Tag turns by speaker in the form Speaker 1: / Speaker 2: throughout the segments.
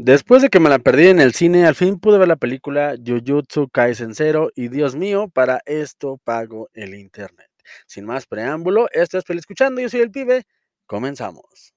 Speaker 1: Después de que me la perdí en el cine, al fin pude ver la película Jujutsu Kaisen Zero y Dios mío, para esto pago el internet. Sin más preámbulo, esto es Peli Escuchando, yo soy el pibe, comenzamos.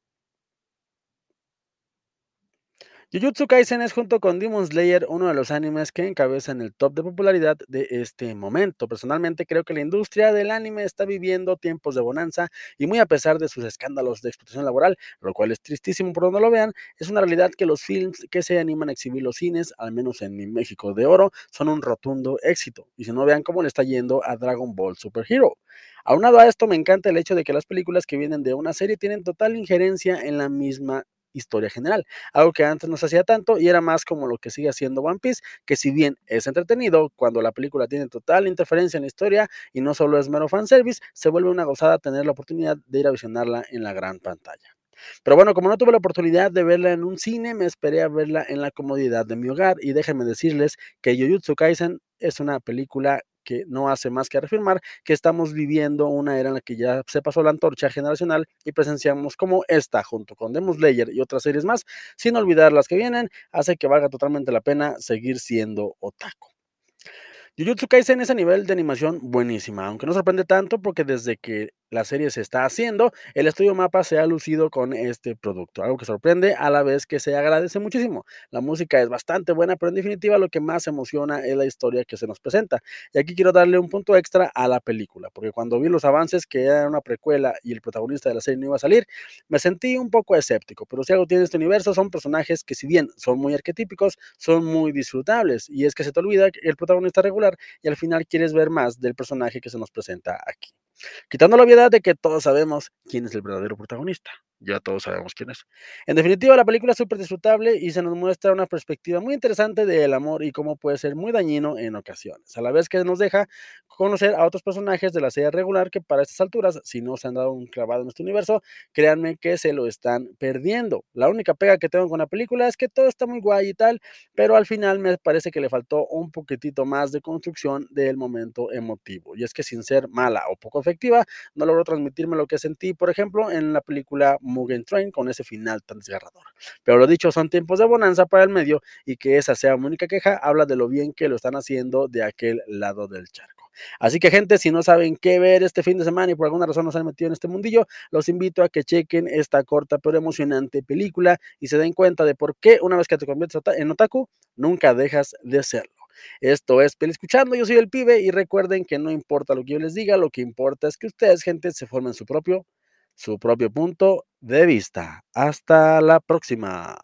Speaker 1: Jujutsu Kaisen es junto con Demon Slayer uno de los animes que encabezan el top de popularidad de este momento. Personalmente creo que la industria del anime está viviendo tiempos de bonanza y muy a pesar de sus escándalos de explotación laboral, lo cual es tristísimo por donde lo vean, es una realidad que los films que se animan a exhibir los cines, al menos en mi México de oro, son un rotundo éxito. Y si no vean cómo le está yendo a Dragon Ball Super Hero. Aunado a esto, me encanta el hecho de que las películas que vienen de una serie tienen total injerencia en la misma historia general, algo que antes no se hacía tanto y era más como lo que sigue haciendo One Piece, que si bien es entretenido, cuando la película tiene total interferencia en la historia y no solo es mero fanservice, se vuelve una gozada tener la oportunidad de ir a visionarla en la gran pantalla. Pero bueno, como no tuve la oportunidad de verla en un cine, me esperé a verla en la comodidad de mi hogar y déjenme decirles que Jujutsu Kaisen es una película que no hace más que afirmar que estamos viviendo una era en la que ya se pasó la antorcha generacional y presenciamos como esta, junto con Demon Slayer y otras series más, sin olvidar las que vienen, hace que valga totalmente la pena seguir siendo otaku. Jujutsu Kaisen es a nivel de animación buenísima, aunque no sorprende tanto porque desde que la serie se está haciendo, el estudio Mapa se ha lucido con este producto, algo que sorprende a la vez que se agradece muchísimo. La música es bastante buena, pero en definitiva lo que más emociona es la historia que se nos presenta. Y aquí quiero darle un punto extra a la película, porque cuando vi los avances que era una precuela y el protagonista de la serie no iba a salir, me sentí un poco escéptico, pero si algo tiene este universo son personajes que si bien son muy arquetípicos, son muy disfrutables, y es que se te olvida el protagonista regular y al final quieres ver más del personaje que se nos presenta aquí. Quitando la obviedad de que todos sabemos quién es el verdadero protagonista ya todos sabemos quién es. En definitiva, la película es súper disfrutable y se nos muestra una perspectiva muy interesante del amor y cómo puede ser muy dañino en ocasiones, a la vez que nos deja conocer a otros personajes de la serie regular que para estas alturas, si no se han dado un clavado en este universo, créanme que se lo están perdiendo. La única pega que tengo con la película es que todo está muy guay y tal, pero al final me parece que le faltó un poquitito más de construcción del momento emotivo. Y es que sin ser mala o poco efectiva, no logró transmitirme lo que sentí, por ejemplo, en la película Mugen Train con ese final tan desgarrador. Pero lo dicho, son tiempos de bonanza para el medio y que esa sea mi única queja, habla de lo bien que lo están haciendo de aquel lado del charco. Así que gente, si no saben qué ver este fin de semana y por alguna razón no se han metido en este mundillo, los invito a que chequen esta corta pero emocionante película y se den cuenta de por qué una vez que te conviertes en otaku, nunca dejas de hacerlo. Esto es Peli Escuchando, yo soy el pibe y recuerden que no importa lo que yo les diga, lo que importa es que ustedes, gente, se formen su propio su propio punto de vista. Hasta la próxima.